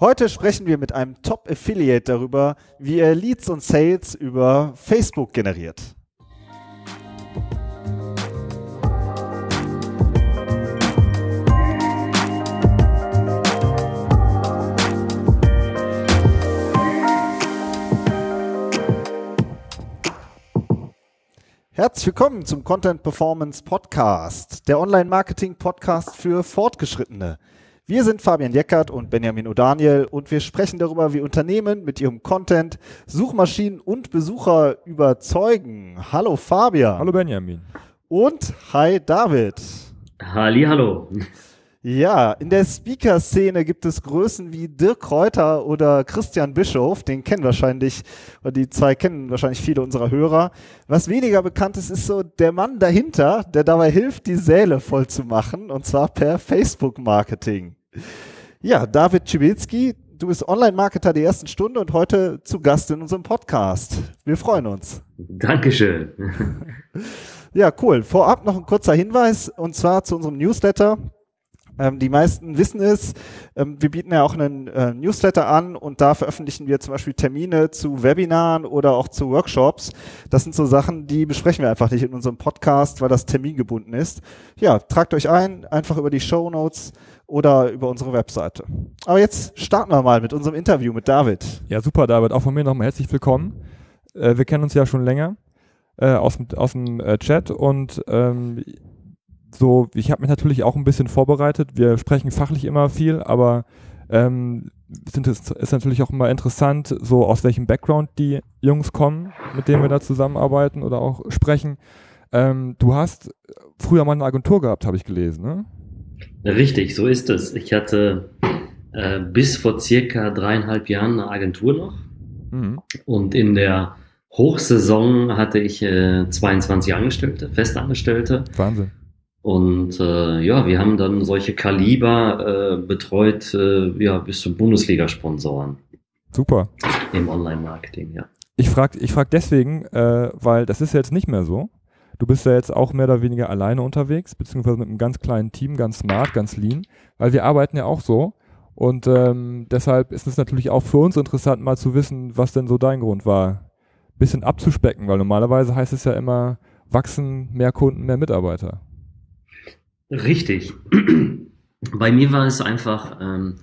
Heute sprechen wir mit einem Top-Affiliate darüber, wie er Leads und Sales über Facebook generiert. Herzlich willkommen zum Content Performance Podcast, der Online-Marketing-Podcast für Fortgeschrittene. Wir sind Fabian Jeckert und Benjamin O'Daniel und wir sprechen darüber, wie Unternehmen mit ihrem Content Suchmaschinen und Besucher überzeugen. Hallo Fabian. Hallo Benjamin. Und hi David. Halli, hallo. Ja, in der Speaker-Szene gibt es Größen wie Dirk Reuter oder Christian Bischof, den kennen wahrscheinlich, oder die zwei kennen wahrscheinlich viele unserer Hörer. Was weniger bekannt ist, ist so der Mann dahinter, der dabei hilft, die Säle voll zu machen, und zwar per Facebook-Marketing. Ja, David Schibilski, du bist Online-Marketer der ersten Stunde und heute zu Gast in unserem Podcast. Wir freuen uns. Dankeschön. Ja, cool. Vorab noch ein kurzer Hinweis und zwar zu unserem Newsletter. Ähm, die meisten wissen es. Ähm, wir bieten ja auch einen äh, Newsletter an und da veröffentlichen wir zum Beispiel Termine zu Webinaren oder auch zu Workshops. Das sind so Sachen, die besprechen wir einfach nicht in unserem Podcast, weil das termingebunden ist. Ja, tragt euch ein, einfach über die Show Notes oder über unsere Webseite. Aber jetzt starten wir mal mit unserem Interview mit David. Ja, super, David. Auch von mir nochmal herzlich willkommen. Äh, wir kennen uns ja schon länger äh, aus, aus dem äh, Chat und ähm, so, ich habe mich natürlich auch ein bisschen vorbereitet. Wir sprechen fachlich immer viel, aber ähm, es ist natürlich auch immer interessant, so aus welchem Background die Jungs kommen, mit denen wir da zusammenarbeiten oder auch sprechen. Ähm, du hast früher mal eine Agentur gehabt, habe ich gelesen, ne? Richtig, so ist es. Ich hatte äh, bis vor circa dreieinhalb Jahren eine Agentur noch. Mhm. Und in der Hochsaison hatte ich äh, 22 Angestellte, Festangestellte. Wahnsinn. Und äh, ja, wir haben dann solche Kaliber äh, betreut, äh, ja, bis zu Bundesliga-Sponsoren. Super. Im Online-Marketing, ja. Ich frage ich frag deswegen, äh, weil das ist jetzt nicht mehr so. Du bist ja jetzt auch mehr oder weniger alleine unterwegs, beziehungsweise mit einem ganz kleinen Team, ganz smart, ganz lean, weil wir arbeiten ja auch so. Und ähm, deshalb ist es natürlich auch für uns interessant, mal zu wissen, was denn so dein Grund war. Bisschen abzuspecken, weil normalerweise heißt es ja immer, wachsen, mehr Kunden, mehr Mitarbeiter. Richtig. Bei mir war es einfach ähm,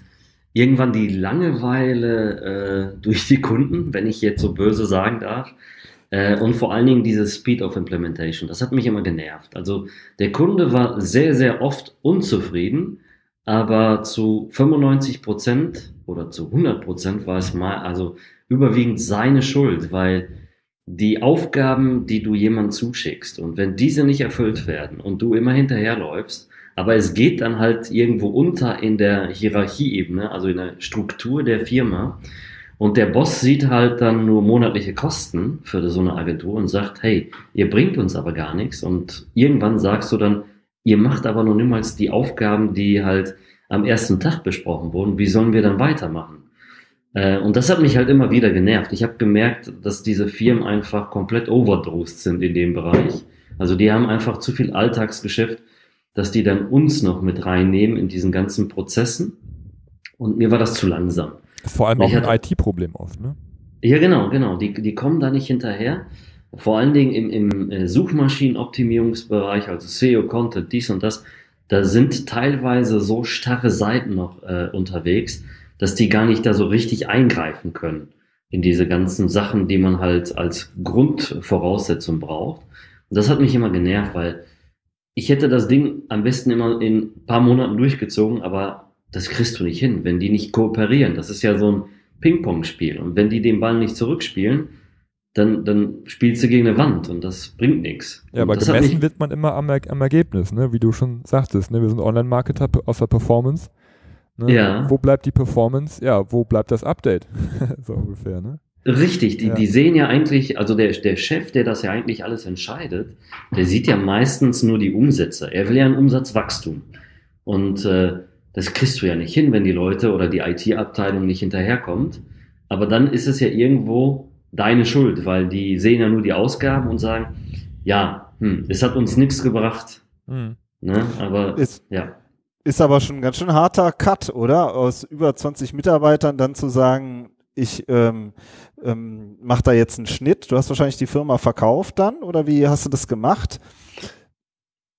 irgendwann die Langeweile äh, durch die Kunden, wenn ich jetzt so böse sagen darf. Äh, und vor allen Dingen dieses Speed of Implementation. Das hat mich immer genervt. Also der Kunde war sehr, sehr oft unzufrieden, aber zu 95 Prozent oder zu 100 Prozent war es mal, also überwiegend seine Schuld, weil die Aufgaben, die du jemand zuschickst. Und wenn diese nicht erfüllt werden und du immer hinterherläufst, aber es geht dann halt irgendwo unter in der Hierarchieebene, also in der Struktur der Firma und der Boss sieht halt dann nur monatliche Kosten für so eine Agentur und sagt, hey, ihr bringt uns aber gar nichts. Und irgendwann sagst du dann, ihr macht aber noch niemals die Aufgaben, die halt am ersten Tag besprochen wurden, wie sollen wir dann weitermachen? Äh, und das hat mich halt immer wieder genervt. Ich habe gemerkt, dass diese Firmen einfach komplett overdosed sind in dem Bereich. Also die haben einfach zu viel Alltagsgeschäft, dass die dann uns noch mit reinnehmen in diesen ganzen Prozessen. Und mir war das zu langsam. Vor allem auch ein IT-Problem oft, ne? Ja, genau, genau. Die, die kommen da nicht hinterher. Vor allen Dingen im, im äh, Suchmaschinenoptimierungsbereich, also SEO, Content, dies und das, da sind teilweise so starre Seiten noch äh, unterwegs, dass die gar nicht da so richtig eingreifen können in diese ganzen Sachen, die man halt als Grundvoraussetzung braucht. Und das hat mich immer genervt, weil ich hätte das Ding am besten immer in ein paar Monaten durchgezogen, aber das kriegst du nicht hin, wenn die nicht kooperieren. Das ist ja so ein Ping-Pong-Spiel. Und wenn die den Ball nicht zurückspielen, dann, dann spielst du gegen eine Wand und das bringt nichts. Ja, aber gemessen wird man immer am, am Ergebnis, ne? wie du schon sagtest. Ne? Wir sind Online-Marketer aus der Performance. Ne? Ja. Wo bleibt die Performance? Ja, wo bleibt das Update? so ungefähr, ne? Richtig, die, ja. die sehen ja eigentlich, also der, der Chef, der das ja eigentlich alles entscheidet, der sieht ja meistens nur die Umsätze. Er will ja ein Umsatzwachstum. Und äh, das kriegst du ja nicht hin, wenn die Leute oder die IT-Abteilung nicht hinterherkommt. Aber dann ist es ja irgendwo deine Schuld, weil die sehen ja nur die Ausgaben und sagen, ja, hm, es hat uns nichts gebracht. Hm. Ne? Aber ist, ja Ist aber schon ein ganz schön harter Cut, oder? Aus über 20 Mitarbeitern dann zu sagen, ich ähm, ähm, mache da jetzt einen Schnitt. Du hast wahrscheinlich die Firma verkauft dann oder wie hast du das gemacht?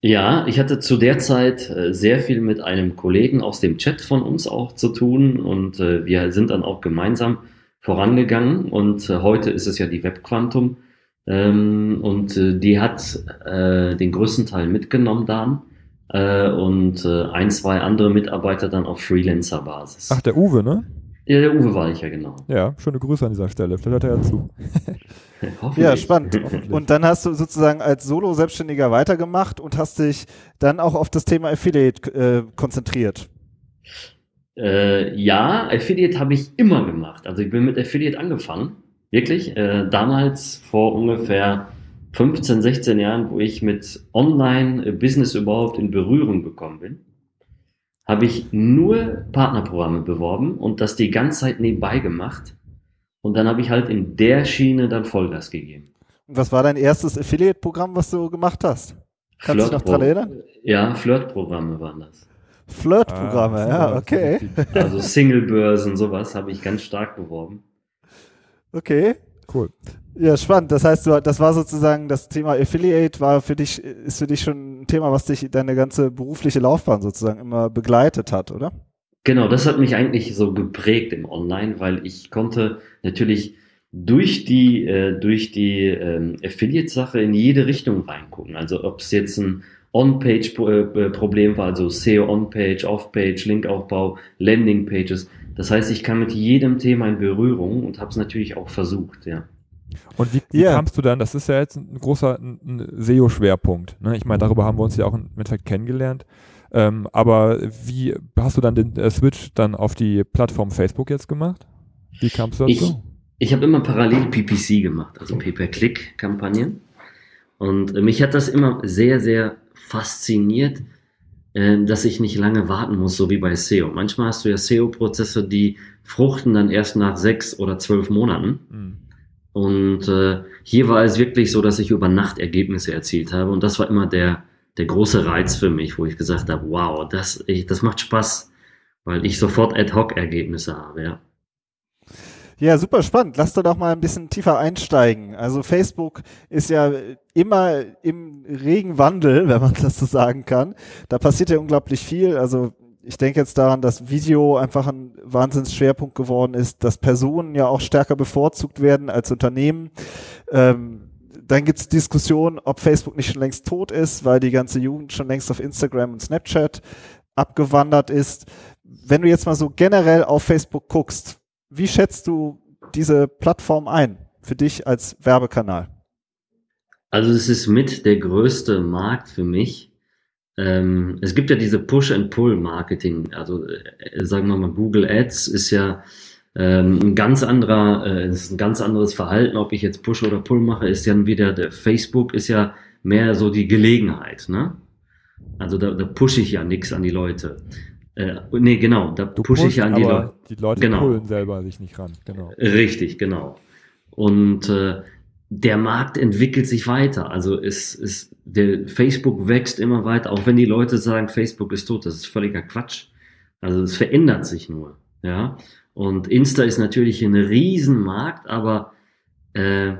Ja, ich hatte zu der Zeit äh, sehr viel mit einem Kollegen aus dem Chat von uns auch zu tun und äh, wir sind dann auch gemeinsam vorangegangen und äh, heute ist es ja die Webquantum ähm, und die hat den größten Teil mitgenommen dann äh, und äh, ein, zwei andere Mitarbeiter dann auf Freelancer-Basis. Ach, der Uwe, ne? Ja, der Uwe war ich ja genau. Ja, schöne Grüße an dieser Stelle. Vielleicht hört er ja zu. ja, spannend. Und dann hast du sozusagen als Solo-Selbstständiger weitergemacht und hast dich dann auch auf das Thema Affiliate äh, konzentriert. Äh, ja, Affiliate habe ich immer gemacht. Also ich bin mit Affiliate angefangen. Wirklich. Äh, damals vor ungefähr 15, 16 Jahren, wo ich mit Online-Business überhaupt in Berührung gekommen bin, habe ich nur Partnerprogramme beworben und das die ganze Zeit nebenbei gemacht. Und dann habe ich halt in der Schiene dann Vollgas gegeben. Und was war dein erstes Affiliate-Programm, was du gemacht hast? Kannst du dich noch dran erinnern? Ja, Flirt-Programme waren das. Flirt-Programme, ah, ja, okay. Also Single-Börsen, sowas habe ich ganz stark beworben. Okay. Cool. Ja, spannend. Das heißt, du, das war sozusagen das Thema Affiliate war für dich, ist für dich schon ein Thema, was dich deine ganze berufliche Laufbahn sozusagen immer begleitet hat, oder? Genau, das hat mich eigentlich so geprägt im Online, weil ich konnte natürlich durch die, äh, durch die ähm, Affiliate-Sache in jede Richtung reingucken. Also ob es jetzt ein On-Page-Problem äh, war, also SEO On-Page, Off-Page, Linkaufbau, Landing-Pages. Das heißt, ich kam mit jedem Thema in Berührung und habe es natürlich auch versucht, ja. Und wie, wie yeah. kamst du dann, das ist ja jetzt ein großer SEO-Schwerpunkt. Ne? Ich meine, darüber haben wir uns ja auch im Endeffekt kennengelernt. Ähm, aber wie hast du dann den äh, Switch dann auf die Plattform Facebook jetzt gemacht? Wie kamst du dazu? Ich, ich habe immer parallel PPC gemacht, also Pay-per-Click-Kampagnen. Und äh, mich hat das immer sehr, sehr fasziniert, äh, dass ich nicht lange warten muss, so wie bei SEO. Manchmal hast du ja SEO-Prozesse, die fruchten dann erst nach sechs oder zwölf Monaten. Mhm. Und äh, hier war es wirklich so, dass ich über Nacht Ergebnisse erzielt habe. Und das war immer der, der große Reiz für mich, wo ich gesagt habe, wow, das, ich, das macht Spaß, weil ich sofort Ad-Hoc-Ergebnisse habe, ja. Ja, super spannend. Lass doch mal ein bisschen tiefer einsteigen. Also Facebook ist ja immer im regen Wandel, wenn man das so sagen kann. Da passiert ja unglaublich viel. Also ich denke jetzt daran, dass Video einfach ein Wahnsinnsschwerpunkt geworden ist, dass Personen ja auch stärker bevorzugt werden als Unternehmen. Ähm, dann gibt es Diskussionen, ob Facebook nicht schon längst tot ist, weil die ganze Jugend schon längst auf Instagram und Snapchat abgewandert ist. Wenn du jetzt mal so generell auf Facebook guckst, wie schätzt du diese Plattform ein für dich als Werbekanal? Also es ist mit der größte Markt für mich ähm, es gibt ja diese Push-and-Pull-Marketing. Also äh, sagen wir mal, Google Ads ist ja ähm, ein ganz anderer, äh, ist ein ganz anderes Verhalten, ob ich jetzt Push oder Pull mache, ist ja wieder der Facebook ist ja mehr so die Gelegenheit, ne? Also da, da pushe ich ja nichts an die Leute. Äh, nee, genau, da pushe ich ja an die Leute. Die Leute genau. pullen selber sich nicht ran, genau. Richtig, genau. Und äh, der Markt entwickelt sich weiter. Also es ist, der Facebook wächst immer weiter, auch wenn die Leute sagen, Facebook ist tot, das ist völliger Quatsch. Also es verändert sich nur, ja. Und Insta ist natürlich ein Riesenmarkt, aber äh,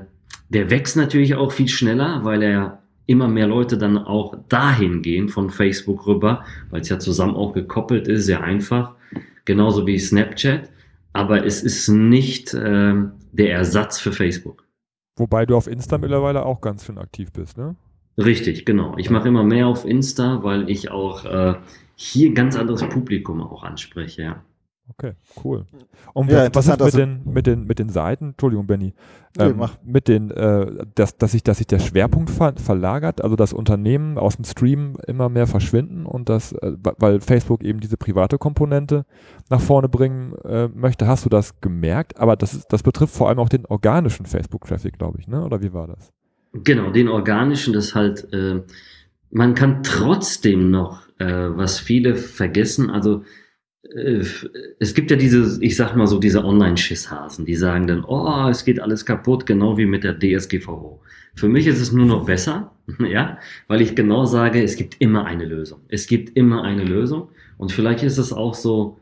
der wächst natürlich auch viel schneller, weil er immer mehr Leute dann auch dahin gehen von Facebook rüber, weil es ja zusammen auch gekoppelt ist, sehr einfach, genauso wie Snapchat. Aber es ist nicht äh, der Ersatz für Facebook. Wobei du auf Insta mittlerweile auch ganz schön aktiv bist, ne? Richtig, genau. Ich mache immer mehr auf Insta, weil ich auch äh, hier ganz anderes Publikum auch anspreche, ja. Okay, cool. Und ja, was, ist mit den, mit, den, mit den Seiten, Entschuldigung, Benny, ähm, nee, mit den, äh, dass, dass, sich, dass sich der Schwerpunkt ver verlagert, also dass Unternehmen aus dem Stream immer mehr verschwinden und das, äh, weil Facebook eben diese private Komponente nach vorne bringen äh, möchte, hast du das gemerkt? Aber das, ist, das betrifft vor allem auch den organischen Facebook-Traffic, glaube ich, ne? Oder wie war das? Genau, den organischen, das halt, äh, man kann trotzdem noch, äh, was viele vergessen, also es gibt ja diese, ich sag mal so, diese Online-Schisshasen, die sagen dann, oh, es geht alles kaputt, genau wie mit der DSGVO. Für mich ist es nur noch besser, ja, weil ich genau sage, es gibt immer eine Lösung. Es gibt immer eine Lösung Und vielleicht ist es auch so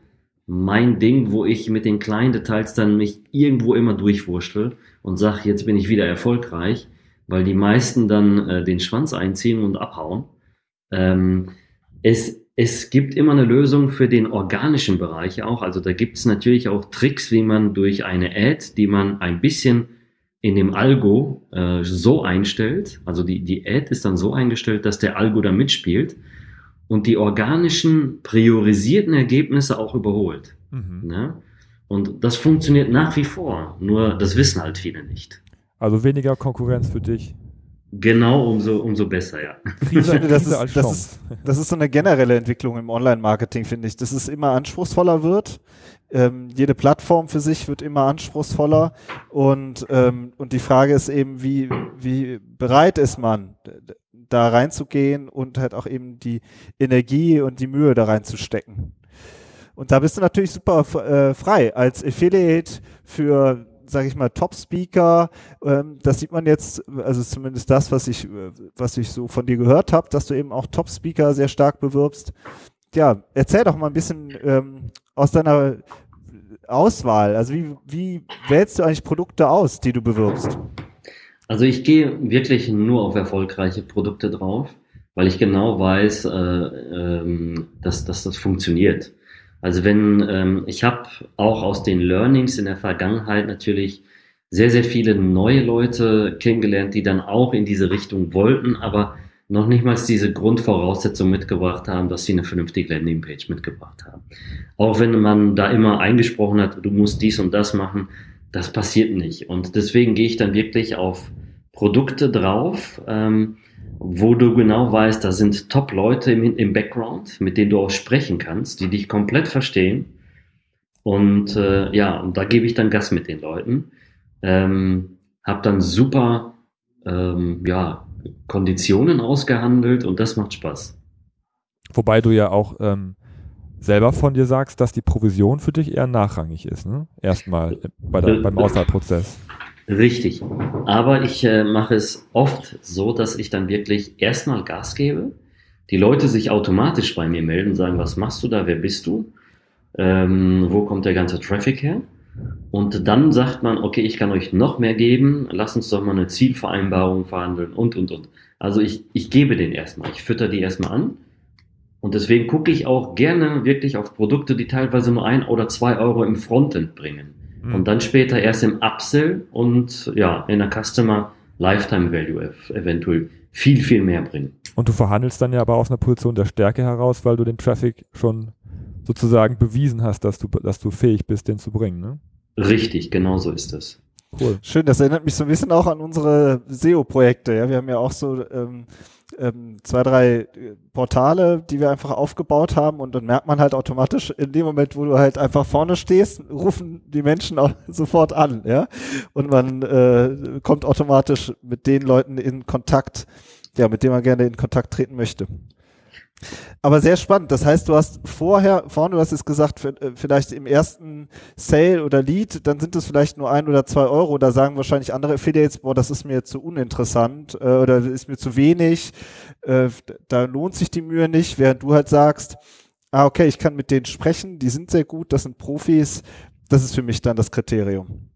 mein Ding, wo ich mit den kleinen Details dann mich irgendwo immer durchwurschtel und sage, jetzt bin ich wieder erfolgreich, weil die meisten dann äh, den Schwanz einziehen und abhauen. Ähm, es, es gibt immer eine Lösung für den organischen Bereich auch. Also da gibt es natürlich auch Tricks, wie man durch eine Ad, die man ein bisschen in dem Algo äh, so einstellt, also die, die Ad ist dann so eingestellt, dass der Algo da mitspielt und die organischen priorisierten Ergebnisse auch überholt. Mhm. Ne? Und das funktioniert nach wie vor, nur das wissen halt viele nicht. Also weniger Konkurrenz für dich. Genau, umso, umso besser, ja. Krise, ich finde, das, ist, das, ist, das ist so eine generelle Entwicklung im Online-Marketing, finde ich, dass es immer anspruchsvoller wird. Ähm, jede Plattform für sich wird immer anspruchsvoller und, ähm, und die Frage ist eben, wie, wie bereit ist man, da reinzugehen und halt auch eben die Energie und die Mühe da reinzustecken. Und da bist du natürlich super äh, frei als Affiliate für sage ich mal, Top-Speaker. Ähm, das sieht man jetzt, also zumindest das, was ich, was ich so von dir gehört habe, dass du eben auch Top-Speaker sehr stark bewirbst. Ja, erzähl doch mal ein bisschen ähm, aus deiner Auswahl. Also wie, wie wählst du eigentlich Produkte aus, die du bewirbst? Also ich gehe wirklich nur auf erfolgreiche Produkte drauf, weil ich genau weiß, äh, ähm, dass, dass das funktioniert. Also wenn, ähm, ich habe auch aus den Learnings in der Vergangenheit natürlich sehr, sehr viele neue Leute kennengelernt, die dann auch in diese Richtung wollten, aber noch nicht mal diese Grundvoraussetzung mitgebracht haben, dass sie eine vernünftige Landingpage mitgebracht haben. Auch wenn man da immer eingesprochen hat, du musst dies und das machen, das passiert nicht. Und deswegen gehe ich dann wirklich auf Produkte drauf, ähm, wo du genau weißt, da sind Top-Leute im, im Background, mit denen du auch sprechen kannst, die dich komplett verstehen. Und äh, ja, und da gebe ich dann Gas mit den Leuten. Ähm, hab dann super ähm, ja, Konditionen ausgehandelt und das macht Spaß. Wobei du ja auch ähm, selber von dir sagst, dass die Provision für dich eher nachrangig ist, ne? Erstmal bei der, beim Auswahlprozess. Richtig. Aber ich äh, mache es oft so, dass ich dann wirklich erstmal Gas gebe, die Leute sich automatisch bei mir melden, sagen, was machst du da, wer bist du, ähm, wo kommt der ganze Traffic her? Und dann sagt man, okay, ich kann euch noch mehr geben, lass uns doch mal eine Zielvereinbarung verhandeln und, und, und. Also ich, ich gebe den erstmal, ich fütter die erstmal an. Und deswegen gucke ich auch gerne wirklich auf Produkte, die teilweise nur ein oder zwei Euro im Frontend bringen. Mhm. Und dann später erst im Upsell und ja, in der Customer Lifetime Value eventuell viel, viel mehr bringen. Und du verhandelst dann ja aber aus einer Position der Stärke heraus, weil du den Traffic schon sozusagen bewiesen hast, dass du, dass du fähig bist, den zu bringen, ne? Richtig, genau so ist es. Cool. Schön, das erinnert mich so ein bisschen auch an unsere SEO-Projekte. Ja, wir haben ja auch so ähm, ähm, zwei, drei äh, Portale, die wir einfach aufgebaut haben und dann merkt man halt automatisch in dem Moment, wo du halt einfach vorne stehst, rufen die Menschen auch sofort an, ja. Und man äh, kommt automatisch mit den Leuten in Kontakt, ja, mit denen man gerne in Kontakt treten möchte. Aber sehr spannend. Das heißt, du hast vorher, vorne, du hast jetzt gesagt, äh, vielleicht im ersten Sale oder Lead, dann sind es vielleicht nur ein oder zwei Euro. Da sagen wahrscheinlich andere Affiliates, boah, das ist mir zu uninteressant äh, oder ist mir zu wenig. Äh, da lohnt sich die Mühe nicht, während du halt sagst, ah, okay, ich kann mit denen sprechen, die sind sehr gut, das sind Profis. Das ist für mich dann das Kriterium.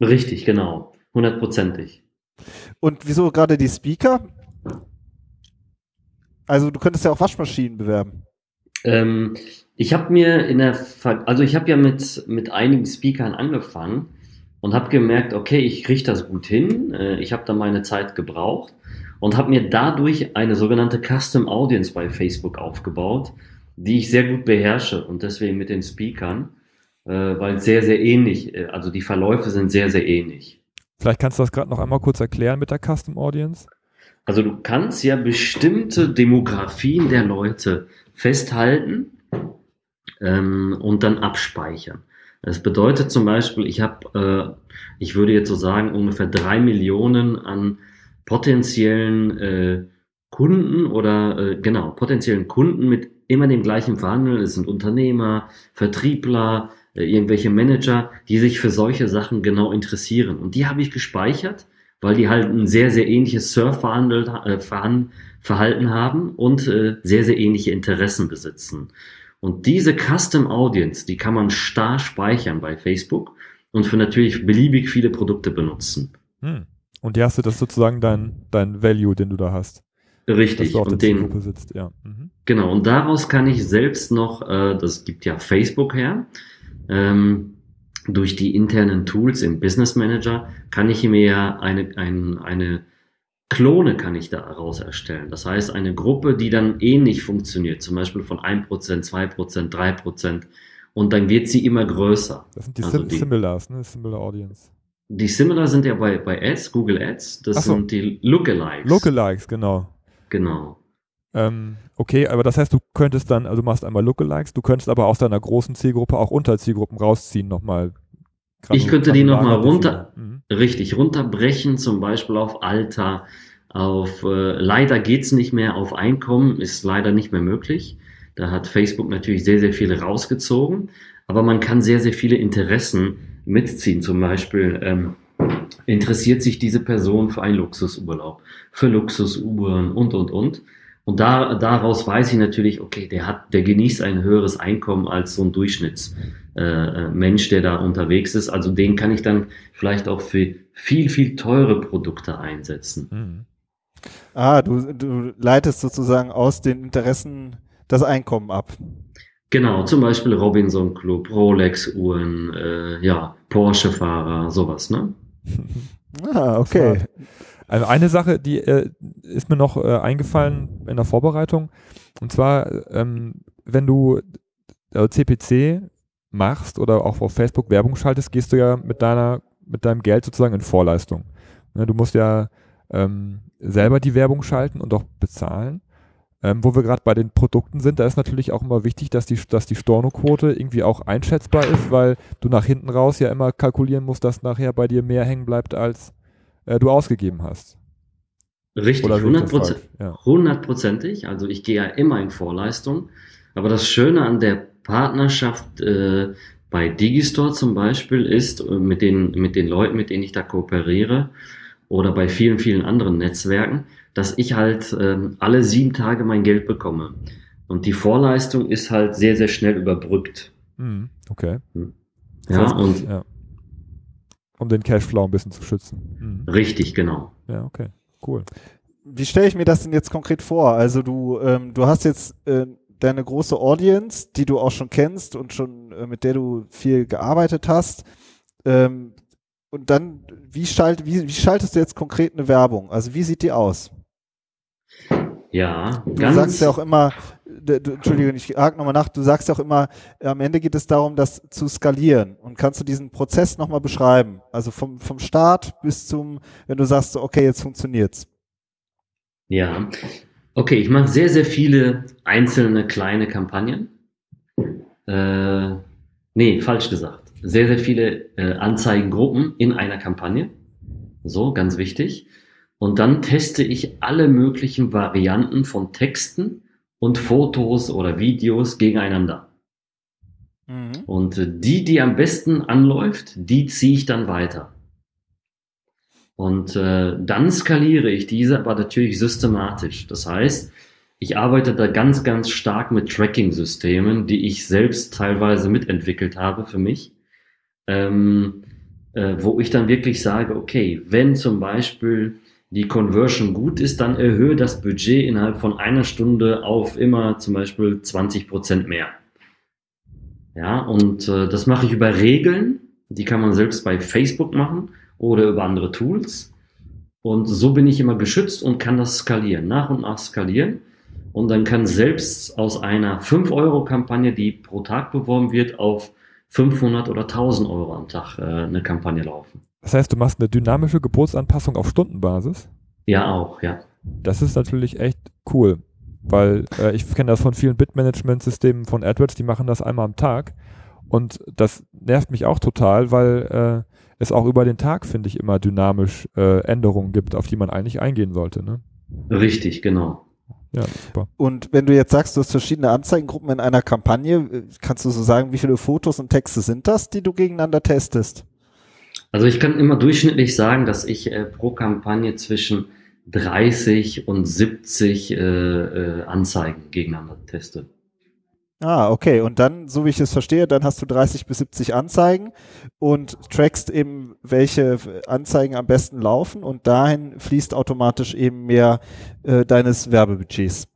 Richtig, genau. Hundertprozentig. Und wieso gerade die Speaker? Also du könntest ja auch Waschmaschinen bewerben. Ähm, ich habe mir in der, Ver also ich habe ja mit mit einigen Speakern angefangen und habe gemerkt, okay, ich kriege das gut hin. Äh, ich habe da meine Zeit gebraucht und habe mir dadurch eine sogenannte Custom Audience bei Facebook aufgebaut, die ich sehr gut beherrsche und deswegen mit den Speakern, äh, weil sehr sehr ähnlich, äh, also die Verläufe sind sehr sehr ähnlich. Vielleicht kannst du das gerade noch einmal kurz erklären mit der Custom Audience. Also du kannst ja bestimmte Demografien der Leute festhalten ähm, und dann abspeichern. Das bedeutet zum Beispiel, ich habe, äh, ich würde jetzt so sagen, ungefähr drei Millionen an potenziellen äh, Kunden oder äh, genau, potenziellen Kunden mit immer dem gleichen Verhandeln. Es sind Unternehmer, Vertriebler, äh, irgendwelche Manager, die sich für solche Sachen genau interessieren. Und die habe ich gespeichert weil die halt ein sehr, sehr ähnliches Surfverhalten äh, Verhalten haben und äh, sehr, sehr ähnliche Interessen besitzen. Und diese Custom Audience, die kann man starr speichern bei Facebook und für natürlich beliebig viele Produkte benutzen. Hm. Und die hast du das sozusagen dein, dein Value, den du da hast. Richtig. Und den, ja. Mhm. Genau, und daraus kann ich selbst noch, äh, das gibt ja Facebook her, ähm, durch die internen Tools im Business Manager kann ich mir ja eine, ein, eine Klone kann ich daraus erstellen. Das heißt, eine Gruppe, die dann ähnlich funktioniert, zum Beispiel von 1%, 2%, 3%, und dann wird sie immer größer. Das sind die, Also Sim die- Similars, ne? Similar Audience. Die Similar sind ja bei, bei Ads, Google Ads, das so. sind die Lookalikes. Lookalikes, genau. Genau. Ähm, okay, aber das heißt, du könntest dann, also du machst einmal Lookalikes, du könntest aber aus deiner großen Zielgruppe auch Unterzielgruppen rausziehen nochmal. Ich könnte die noch mal granularer runter-. Mhm. Richtig, runterbrechen, zum Beispiel auf Alter, auf äh, leider geht's nicht mehr, auf Einkommen ist leider nicht mehr möglich. Da hat Facebook natürlich sehr, sehr viele rausgezogen, aber man kann sehr, sehr viele Interessen mitziehen. Zum Beispiel ähm, interessiert sich diese Person für einen Luxusurlaub, für Luxusuhren und, und, und. Und da, daraus weiß ich natürlich, okay, der hat, der genießt ein höheres Einkommen als so ein Durchschnittsmensch, äh, Mensch, der da unterwegs ist. Also den kann ich dann vielleicht auch für viel, viel teure Produkte einsetzen. Mhm. Ah, du, du leitest sozusagen aus den Interessen das Einkommen ab. Genau, zum Beispiel Robinson Club, Rolex-Uhren, äh, ja, Porsche-Fahrer, sowas, ne? Ah, okay. Also eine Sache, die äh, ist mir noch äh, eingefallen in der Vorbereitung. Und zwar, ähm, wenn du äh, CPC machst oder auch auf Facebook Werbung schaltest, gehst du ja mit deiner, mit deinem Geld sozusagen in Vorleistung. Ne, du musst ja ähm, selber die Werbung schalten und auch bezahlen. Ähm, wo wir gerade bei den Produkten sind, da ist natürlich auch immer wichtig, dass die, dass die Stornoquote irgendwie auch einschätzbar ist, weil du nach hinten raus ja immer kalkulieren musst, dass nachher bei dir mehr hängen bleibt, als äh, du ausgegeben hast. Richtig, Oder sehe ich das 100%, falsch? Ja. hundertprozentig. Also ich gehe ja immer in Vorleistung. Aber das Schöne an der Partnerschaft äh, bei Digistore zum Beispiel ist, äh, mit den, mit den Leuten, mit denen ich da kooperiere, oder bei vielen, vielen anderen Netzwerken, dass ich halt ähm, alle sieben Tage mein Geld bekomme. Und die Vorleistung ist halt sehr, sehr schnell überbrückt. Mhm, okay. Ja, heißt, und ja. Um den Cashflow ein bisschen zu schützen. Mhm. richtig, genau. Ja, okay. Cool. Wie stelle ich mir das denn jetzt konkret vor? Also du, ähm, du hast jetzt äh, deine große Audience, die du auch schon kennst und schon äh, mit der du viel gearbeitet hast. Ähm, und dann, wie, schalt, wie, wie schaltest du jetzt konkret eine Werbung? Also wie sieht die aus? Ja, Du ganz. sagst ja auch immer, du, Entschuldigung, ich hake nochmal nach, du sagst ja auch immer, am Ende geht es darum, das zu skalieren. Und kannst du diesen Prozess nochmal beschreiben? Also vom, vom Start bis zum, wenn du sagst, so, okay, jetzt funktioniert's. Ja, okay, ich mache sehr, sehr viele einzelne kleine Kampagnen. Äh, nee, falsch gesagt. Sehr, sehr viele äh, Anzeigengruppen in einer Kampagne. So, ganz wichtig. Und dann teste ich alle möglichen Varianten von Texten und Fotos oder Videos gegeneinander. Mhm. Und äh, die, die am besten anläuft, die ziehe ich dann weiter. Und äh, dann skaliere ich diese aber natürlich systematisch. Das heißt, ich arbeite da ganz, ganz stark mit Tracking-Systemen, die ich selbst teilweise mitentwickelt habe für mich, ähm, äh, wo ich dann wirklich sage, okay, wenn zum Beispiel die Conversion gut ist, dann erhöhe das Budget innerhalb von einer Stunde auf immer zum Beispiel 20 Prozent mehr. Ja, und äh, das mache ich über Regeln, die kann man selbst bei Facebook machen oder über andere Tools. Und so bin ich immer geschützt und kann das skalieren, nach und nach skalieren. Und dann kann selbst aus einer 5-Euro-Kampagne, die pro Tag beworben wird, auf 500 oder 1000 Euro am Tag äh, eine Kampagne laufen. Das heißt, du machst eine dynamische Geburtsanpassung auf Stundenbasis. Ja, auch, ja. Das ist natürlich echt cool, weil äh, ich kenne das von vielen Bitmanagement-Systemen von AdWords, die machen das einmal am Tag. Und das nervt mich auch total, weil äh, es auch über den Tag, finde ich, immer dynamisch äh, Änderungen gibt, auf die man eigentlich eingehen sollte. Ne? Richtig, genau. Ja, super. Und wenn du jetzt sagst, du hast verschiedene Anzeigengruppen in einer Kampagne, kannst du so sagen, wie viele Fotos und Texte sind das, die du gegeneinander testest? Also ich kann immer durchschnittlich sagen, dass ich äh, pro Kampagne zwischen 30 und 70 äh, äh, Anzeigen gegeneinander teste. Ah, okay. Und dann, so wie ich es verstehe, dann hast du 30 bis 70 Anzeigen und trackst eben, welche Anzeigen am besten laufen und dahin fließt automatisch eben mehr äh, deines Werbebudgets.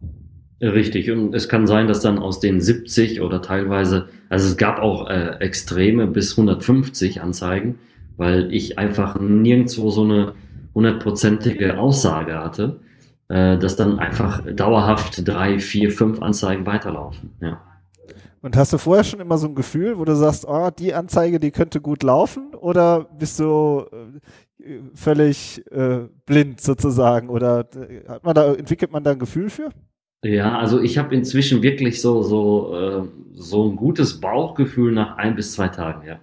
Richtig. Und es kann sein, dass dann aus den 70 oder teilweise, also es gab auch äh, Extreme bis 150 Anzeigen, weil ich einfach nirgendwo so eine hundertprozentige Aussage hatte, äh, dass dann einfach dauerhaft drei, vier, fünf Anzeigen weiterlaufen. Ja. Und hast du vorher schon immer so ein Gefühl, wo du sagst, oh, die Anzeige, die könnte gut laufen? Oder bist du äh, völlig äh, blind sozusagen? Oder äh, hat man da, entwickelt man da ein Gefühl für? Ja, also ich habe inzwischen wirklich so, so, äh, so ein gutes Bauchgefühl nach ein bis zwei Tagen, ja.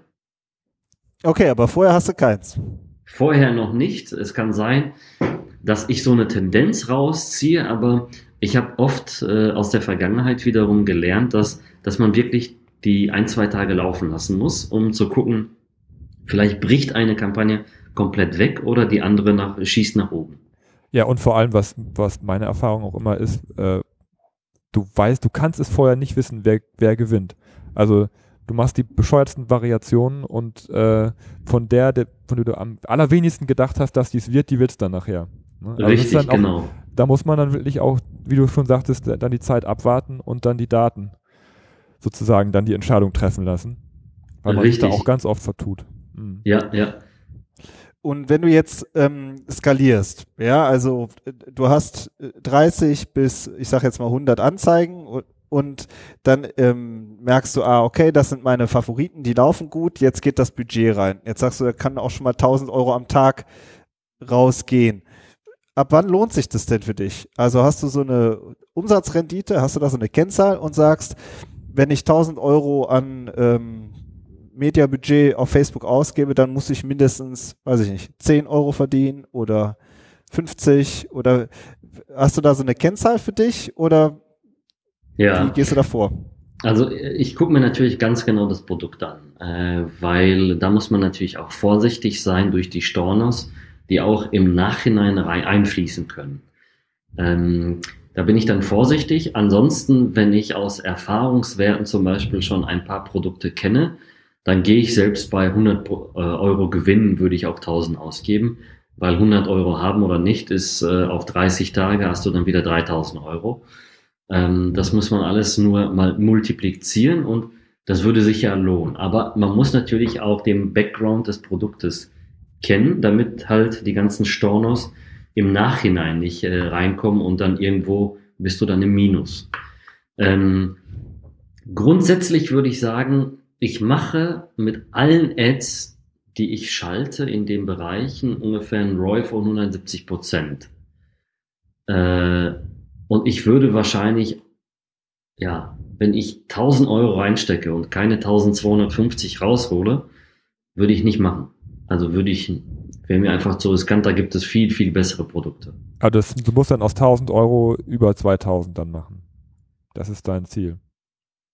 Okay, aber vorher hast du keins. Vorher noch nicht. Es kann sein, dass ich so eine Tendenz rausziehe, aber ich habe oft äh, aus der Vergangenheit wiederum gelernt, dass, dass man wirklich die ein, zwei Tage laufen lassen muss, um zu gucken, vielleicht bricht eine Kampagne komplett weg oder die andere nach, schießt nach oben. Ja, und vor allem, was, was meine Erfahrung auch immer ist, äh, du weißt, du kannst es vorher nicht wissen, wer, wer gewinnt. Also du machst die bescheuertsten Variationen und äh, von der, der, von der du am allerwenigsten gedacht hast, dass dies wird, die wird es dann nachher. Ne? Also Richtig, auch, genau. Da muss man dann wirklich auch, wie du schon sagtest, dann die Zeit abwarten und dann die Daten sozusagen dann die Entscheidung treffen lassen. Weil man Richtig. sich da auch ganz oft vertut. Mhm. Ja, ja. Und wenn du jetzt ähm, skalierst, ja, also du hast 30 bis, ich sag jetzt mal 100 Anzeigen und dann ähm, merkst du, ah, okay, das sind meine Favoriten, die laufen gut, jetzt geht das Budget rein. Jetzt sagst du, da kann auch schon mal 1000 Euro am Tag rausgehen ab wann lohnt sich das denn für dich? Also hast du so eine Umsatzrendite, hast du da so eine Kennzahl und sagst, wenn ich 1000 Euro an ähm, Mediabudget auf Facebook ausgebe, dann muss ich mindestens, weiß ich nicht, 10 Euro verdienen oder 50 oder hast du da so eine Kennzahl für dich oder ja. wie gehst du da vor? Also ich gucke mir natürlich ganz genau das Produkt an, äh, weil da muss man natürlich auch vorsichtig sein durch die Stornos die auch im Nachhinein rein einfließen können. Ähm, da bin ich dann vorsichtig. Ansonsten, wenn ich aus Erfahrungswerten zum Beispiel schon ein paar Produkte kenne, dann gehe ich selbst bei 100 äh, Euro Gewinn, würde ich auch 1000 ausgeben, weil 100 Euro haben oder nicht ist äh, auf 30 Tage hast du dann wieder 3000 Euro. Ähm, das muss man alles nur mal multiplizieren und das würde sich ja lohnen. Aber man muss natürlich auch den Background des Produktes kennen, damit halt die ganzen Stornos im Nachhinein nicht äh, reinkommen und dann irgendwo bist du dann im Minus. Ähm, grundsätzlich würde ich sagen, ich mache mit allen Ads, die ich schalte in den Bereichen, ungefähr ein ROI von 170 Prozent. Äh, und ich würde wahrscheinlich, ja, wenn ich 1000 Euro reinstecke und keine 1250 raushole, würde ich nicht machen. Also würde ich, wäre mir einfach zu riskant, da gibt es viel, viel bessere Produkte. Aber das, du musst dann aus 1000 Euro über 2000 dann machen. Das ist dein Ziel.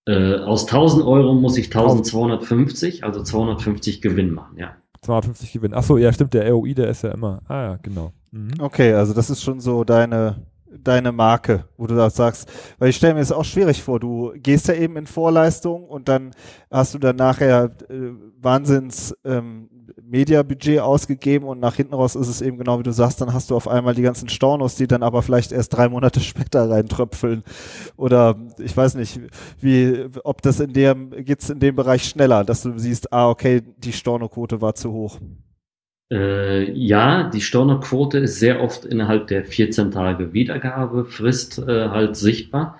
Äh, aus 1000 Euro muss ich 1250, also 250 Gewinn machen, ja. 250 Gewinn. Achso, ja, stimmt, der ROI, der ist ja immer. Ah ja, genau. Mhm. Okay, also das ist schon so deine, deine Marke, wo du das sagst, weil ich stelle mir das auch schwierig vor. Du gehst ja eben in Vorleistung und dann hast du dann nachher äh, Wahnsinns ähm, Mediabudget ausgegeben und nach hinten raus ist es eben genau wie du sagst, dann hast du auf einmal die ganzen Stornos, die dann aber vielleicht erst drei Monate später reintröpfeln. Oder ich weiß nicht, wie, ob das in dem, geht's in dem Bereich schneller, dass du siehst, ah, okay, die Stornoquote war zu hoch. Äh, ja, die Stornoquote ist sehr oft innerhalb der 14 Tage Wiedergabefrist äh, halt sichtbar.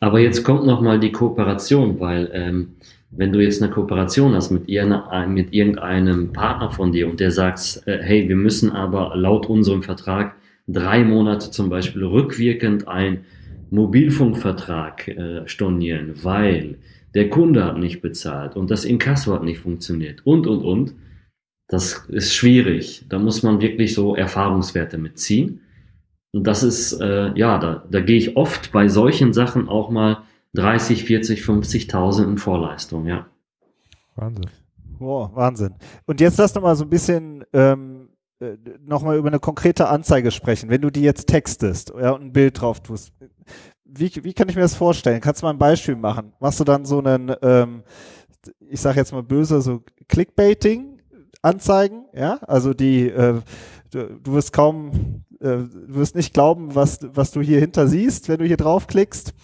Aber jetzt kommt nochmal die Kooperation, weil ähm, wenn du jetzt eine Kooperation hast mit, mit irgendeinem Partner von dir und der sagt, äh, hey, wir müssen aber laut unserem Vertrag drei Monate zum Beispiel rückwirkend ein Mobilfunkvertrag äh, stornieren, weil der Kunde hat nicht bezahlt und das Inkasso hat nicht funktioniert und, und, und. Das ist schwierig. Da muss man wirklich so Erfahrungswerte mitziehen. Und das ist, äh, ja, da, da gehe ich oft bei solchen Sachen auch mal 30, 40, 50.000 in Vorleistung, ja. Wahnsinn. Wow, Wahnsinn. Und jetzt lass noch mal so ein bisschen ähm, äh, noch mal über eine konkrete Anzeige sprechen. Wenn du die jetzt textest ja, und ein Bild drauf tust, wie, wie kann ich mir das vorstellen? Kannst du mal ein Beispiel machen? Machst du dann so einen, ähm, ich sage jetzt mal böse, so Clickbaiting-Anzeigen, ja? Also die, äh, du, du wirst kaum, äh, du wirst nicht glauben, was, was du hier hinter siehst, wenn du hier draufklickst.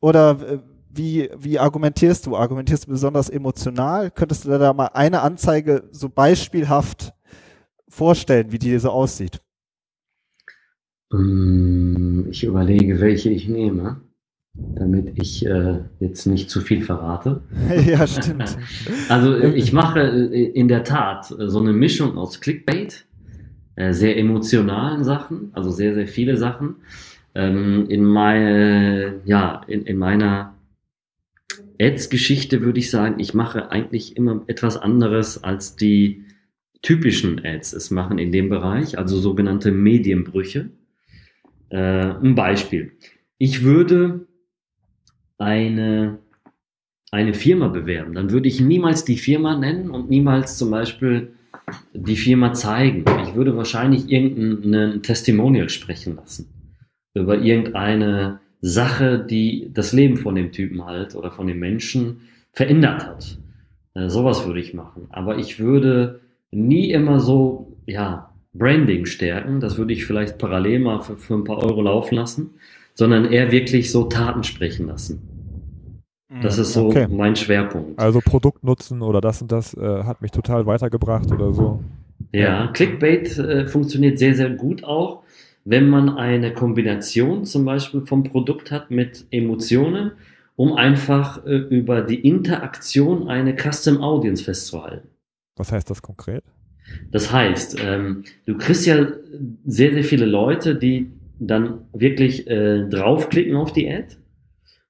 Oder äh, wie, wie argumentierst du? Argumentierst du besonders emotional? Könntest du da mal eine Anzeige so beispielhaft vorstellen, wie die so aussieht? Mm, ich überlege, welche ich nehme, damit ich äh, jetzt nicht zu viel verrate. ja, stimmt. Also ich mache äh, in der Tat so eine Mischung aus Clickbait, äh, sehr emotionalen Sachen, also sehr, sehr viele Sachen. Ähm, in, meine, ja, in, in meiner Ads-Geschichte würde ich sagen, ich mache eigentlich immer etwas anderes als die typischen Ads es machen in dem Bereich, also sogenannte Medienbrüche. Äh, ein Beispiel. Ich würde eine, eine Firma bewerben, dann würde ich niemals die Firma nennen und niemals zum Beispiel die Firma zeigen. Ich würde wahrscheinlich irgendeinen Testimonial sprechen lassen über irgendeine Sache, die das Leben von dem Typen halt oder von dem Menschen verändert hat. Äh, sowas würde ich machen. Aber ich würde nie immer so, ja, Branding stärken. Das würde ich vielleicht parallel mal für, für ein paar Euro laufen lassen, sondern eher wirklich so Taten sprechen lassen. Das ist so okay. mein Schwerpunkt. Also Produktnutzen oder das und das äh, hat mich total weitergebracht oder so. Ja, Clickbait äh, funktioniert sehr, sehr gut auch, wenn man eine Kombination zum Beispiel vom Produkt hat mit Emotionen, um einfach äh, über die Interaktion eine Custom Audience festzuhalten. Was heißt das konkret? Das heißt, ähm, du kriegst ja sehr, sehr viele Leute, die dann wirklich äh, draufklicken auf die Ad.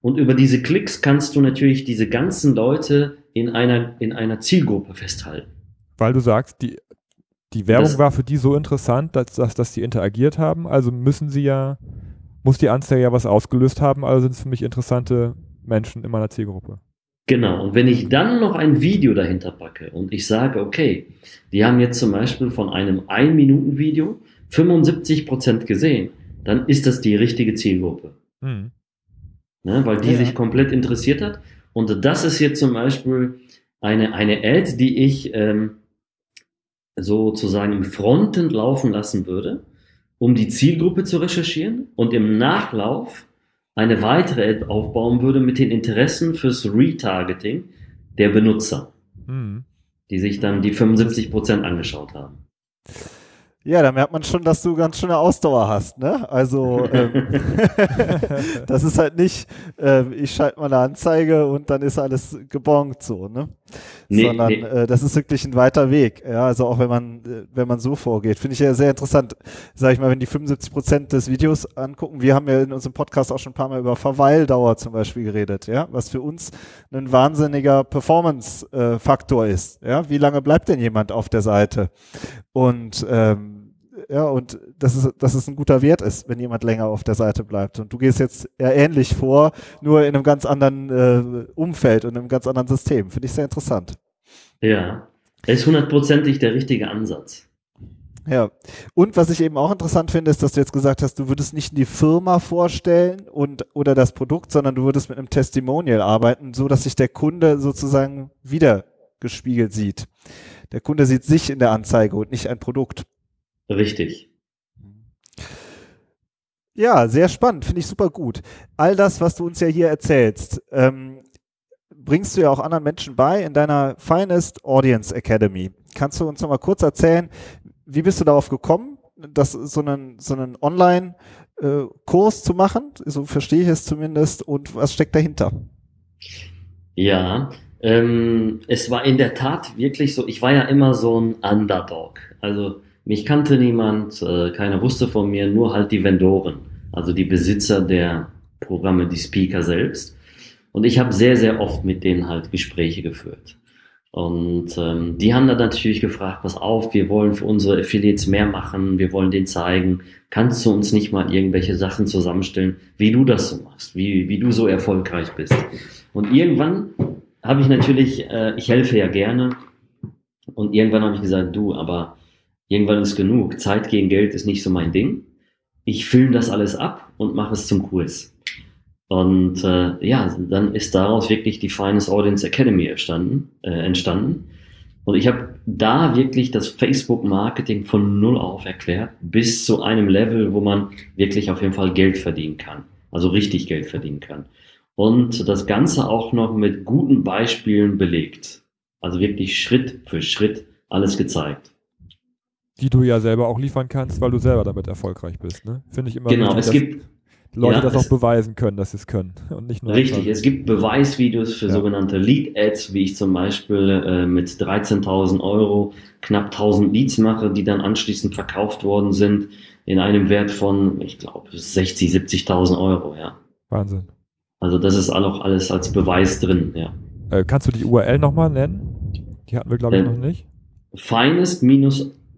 Und über diese Klicks kannst du natürlich diese ganzen Leute in einer, in einer Zielgruppe festhalten. Weil du sagst, die, die Werbung das, war für die so interessant, dass, dass, dass die interagiert haben. Also müssen sie ja, muss die Anzeige ja was ausgelöst haben. Also sind es für mich interessante Menschen in meiner Zielgruppe. Genau, und wenn ich dann noch ein Video dahinter packe und ich sage, okay, die haben jetzt zum Beispiel von einem 1-Minuten-Video 75% gesehen, dann ist das die richtige Zielgruppe. Mhm. Ne, weil die ja. sich komplett interessiert hat. Und das ist jetzt zum Beispiel eine, eine Ad, die ich ähm, sozusagen im Frontend laufen lassen würde, um die Zielgruppe zu recherchieren und im Nachlauf eine weitere App aufbauen würde mit den Interessen fürs Retargeting der Benutzer, mhm. die sich dann die 75% angeschaut haben. Ja, da merkt man schon, dass du ganz schöne Ausdauer hast, ne? Also ähm, das ist halt nicht, äh, ich schalte mal eine Anzeige und dann ist alles gebongt so, ne? Nee, Sondern nee. Äh, das ist wirklich ein weiter Weg. Ja, also auch wenn man, äh, wenn man so vorgeht. Finde ich ja sehr interessant, sag ich mal, wenn die 75 Prozent des Videos angucken. Wir haben ja in unserem Podcast auch schon ein paar Mal über Verweildauer zum Beispiel geredet, ja, was für uns ein wahnsinniger Performance-Faktor äh, ist. Ja, wie lange bleibt denn jemand auf der Seite? Und ähm, ja, und dass es, dass es ein guter Wert ist, wenn jemand länger auf der Seite bleibt. Und du gehst jetzt eher ähnlich vor, nur in einem ganz anderen äh, Umfeld und einem ganz anderen System. Finde ich sehr interessant. Ja, ist hundertprozentig der richtige Ansatz. Ja, und was ich eben auch interessant finde, ist, dass du jetzt gesagt hast, du würdest nicht die Firma vorstellen und oder das Produkt, sondern du würdest mit einem Testimonial arbeiten, so dass sich der Kunde sozusagen wieder gespiegelt sieht. Der Kunde sieht sich in der Anzeige und nicht ein Produkt. Richtig. Ja, sehr spannend, finde ich super gut. All das, was du uns ja hier erzählst, ähm, bringst du ja auch anderen Menschen bei in deiner Finest Audience Academy. Kannst du uns noch mal kurz erzählen, wie bist du darauf gekommen, das, so einen, so einen Online-Kurs äh, zu machen? So verstehe ich es zumindest. Und was steckt dahinter? Ja, ähm, es war in der Tat wirklich so, ich war ja immer so ein Underdog. Also mich kannte niemand, äh, keiner wusste von mir, nur halt die Vendoren, also die Besitzer der Programme, die Speaker selbst. Und ich habe sehr, sehr oft mit denen halt Gespräche geführt. Und ähm, die haben dann natürlich gefragt, pass auf, wir wollen für unsere Affiliates mehr machen, wir wollen denen zeigen, kannst du uns nicht mal irgendwelche Sachen zusammenstellen, wie du das so machst, wie, wie du so erfolgreich bist. Und irgendwann habe ich natürlich, äh, ich helfe ja gerne, und irgendwann habe ich gesagt, du, aber irgendwann ist genug. Zeit gegen Geld ist nicht so mein Ding. Ich filme das alles ab und mache es zum Kurs. Und äh, ja, dann ist daraus wirklich die Finest Audience Academy entstanden. Äh, entstanden. Und ich habe da wirklich das Facebook-Marketing von null auf erklärt, bis zu einem Level, wo man wirklich auf jeden Fall Geld verdienen kann. Also richtig Geld verdienen kann. Und das Ganze auch noch mit guten Beispielen belegt. Also wirklich Schritt für Schritt alles gezeigt. Die du ja selber auch liefern kannst, weil du selber damit erfolgreich bist. Ne? Finde ich immer Genau, wichtig, es gibt Leute ja, das auch beweisen können, dass sie es können und nicht nur Richtig, es gibt Beweisvideos für ja. sogenannte Lead-Ads, wie ich zum Beispiel äh, mit 13.000 Euro knapp 1000 Leads mache, die dann anschließend verkauft worden sind in einem Wert von, ich glaube, 60, 70.000 Euro, ja. Wahnsinn. Also das ist auch alles als Beweis drin, ja. Äh, kannst du die URL nochmal nennen? Die hatten wir, glaube ich, äh, noch nicht.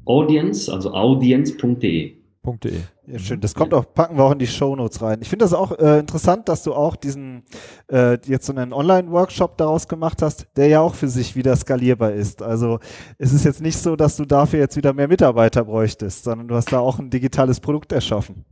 Finest-audience, also audience.de. .de. Ja, schön. Das kommt auch, packen wir auch in die Show Notes rein. Ich finde das auch äh, interessant, dass du auch diesen äh, jetzt so einen Online-Workshop daraus gemacht hast, der ja auch für sich wieder skalierbar ist. Also es ist jetzt nicht so, dass du dafür jetzt wieder mehr Mitarbeiter bräuchtest, sondern du hast da auch ein digitales Produkt erschaffen.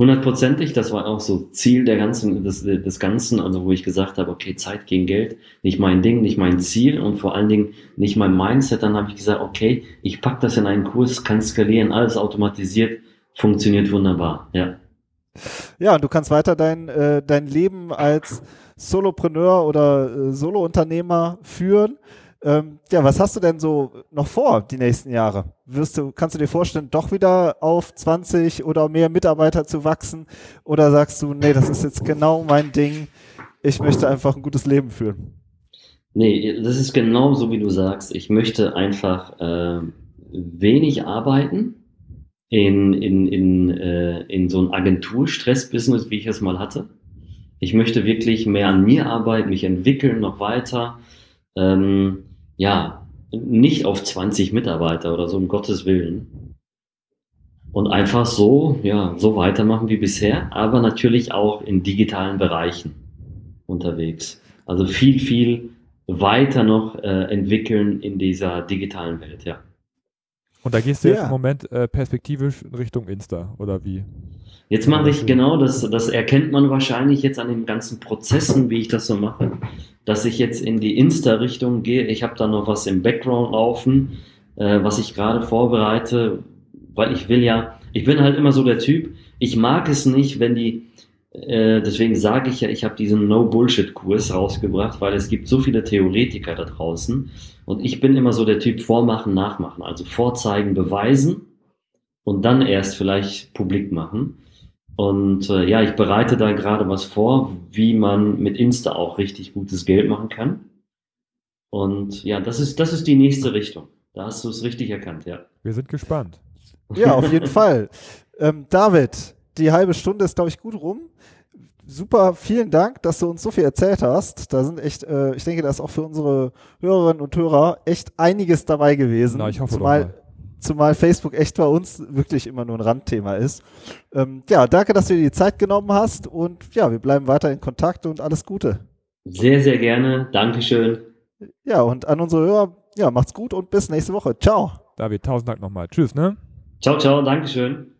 Hundertprozentig, das war auch so Ziel der ganzen, des, des Ganzen, also wo ich gesagt habe, okay, Zeit gegen Geld, nicht mein Ding, nicht mein Ziel und vor allen Dingen nicht mein Mindset. Dann habe ich gesagt, okay, ich pack das in einen Kurs, kann skalieren, alles automatisiert, funktioniert wunderbar, ja. Ja, du kannst weiter dein, äh, dein Leben als Solopreneur oder äh, Solounternehmer führen. Ähm, ja, was hast du denn so noch vor die nächsten Jahre? Wirst du, kannst du dir vorstellen, doch wieder auf 20 oder mehr Mitarbeiter zu wachsen? Oder sagst du, nee, das ist jetzt genau mein Ding. Ich möchte einfach ein gutes Leben führen. Nee, das ist genau so, wie du sagst. Ich möchte einfach äh, wenig arbeiten in, in, in, äh, in so ein Agentur-Stress-Business, wie ich es mal hatte. Ich möchte wirklich mehr an mir arbeiten, mich entwickeln, noch weiter. Ähm, ja, nicht auf 20 Mitarbeiter oder so, um Gottes Willen. Und einfach so, ja, so weitermachen wie bisher, aber natürlich auch in digitalen Bereichen unterwegs. Also viel, viel weiter noch äh, entwickeln in dieser digitalen Welt, ja. Und da gehst du ja. jetzt im Moment äh, perspektivisch in Richtung Insta, oder wie? Jetzt mache ich genau, das, das erkennt man wahrscheinlich jetzt an den ganzen Prozessen, wie ich das so mache dass ich jetzt in die Insta-Richtung gehe. Ich habe da noch was im Background laufen, äh, was ich gerade vorbereite, weil ich will ja, ich bin halt immer so der Typ, ich mag es nicht, wenn die, äh, deswegen sage ich ja, ich habe diesen No-Bullshit-Kurs rausgebracht, weil es gibt so viele Theoretiker da draußen und ich bin immer so der Typ Vormachen, Nachmachen, also vorzeigen, beweisen und dann erst vielleicht publik machen. Und äh, ja, ich bereite da gerade was vor, wie man mit Insta auch richtig gutes Geld machen kann. Und ja, das ist, das ist die nächste Richtung. Da hast du es richtig erkannt, ja. Wir sind gespannt. Ja, auf jeden Fall. Ähm, David, die halbe Stunde ist, glaube ich, gut rum. Super, vielen Dank, dass du uns so viel erzählt hast. Da sind echt, äh, ich denke, da ist auch für unsere Hörerinnen und Hörer echt einiges dabei gewesen. Na, ich hoffe Zumal, doch mal zumal Facebook echt bei uns wirklich immer nur ein Randthema ist. Ähm, ja, danke, dass du dir die Zeit genommen hast und ja, wir bleiben weiter in Kontakt und alles Gute. Sehr, sehr gerne. Dankeschön. Ja, und an unsere Hörer, ja, macht's gut und bis nächste Woche. Ciao. David, tausend Dank nochmal. Tschüss, ne? Ciao, ciao. Dankeschön.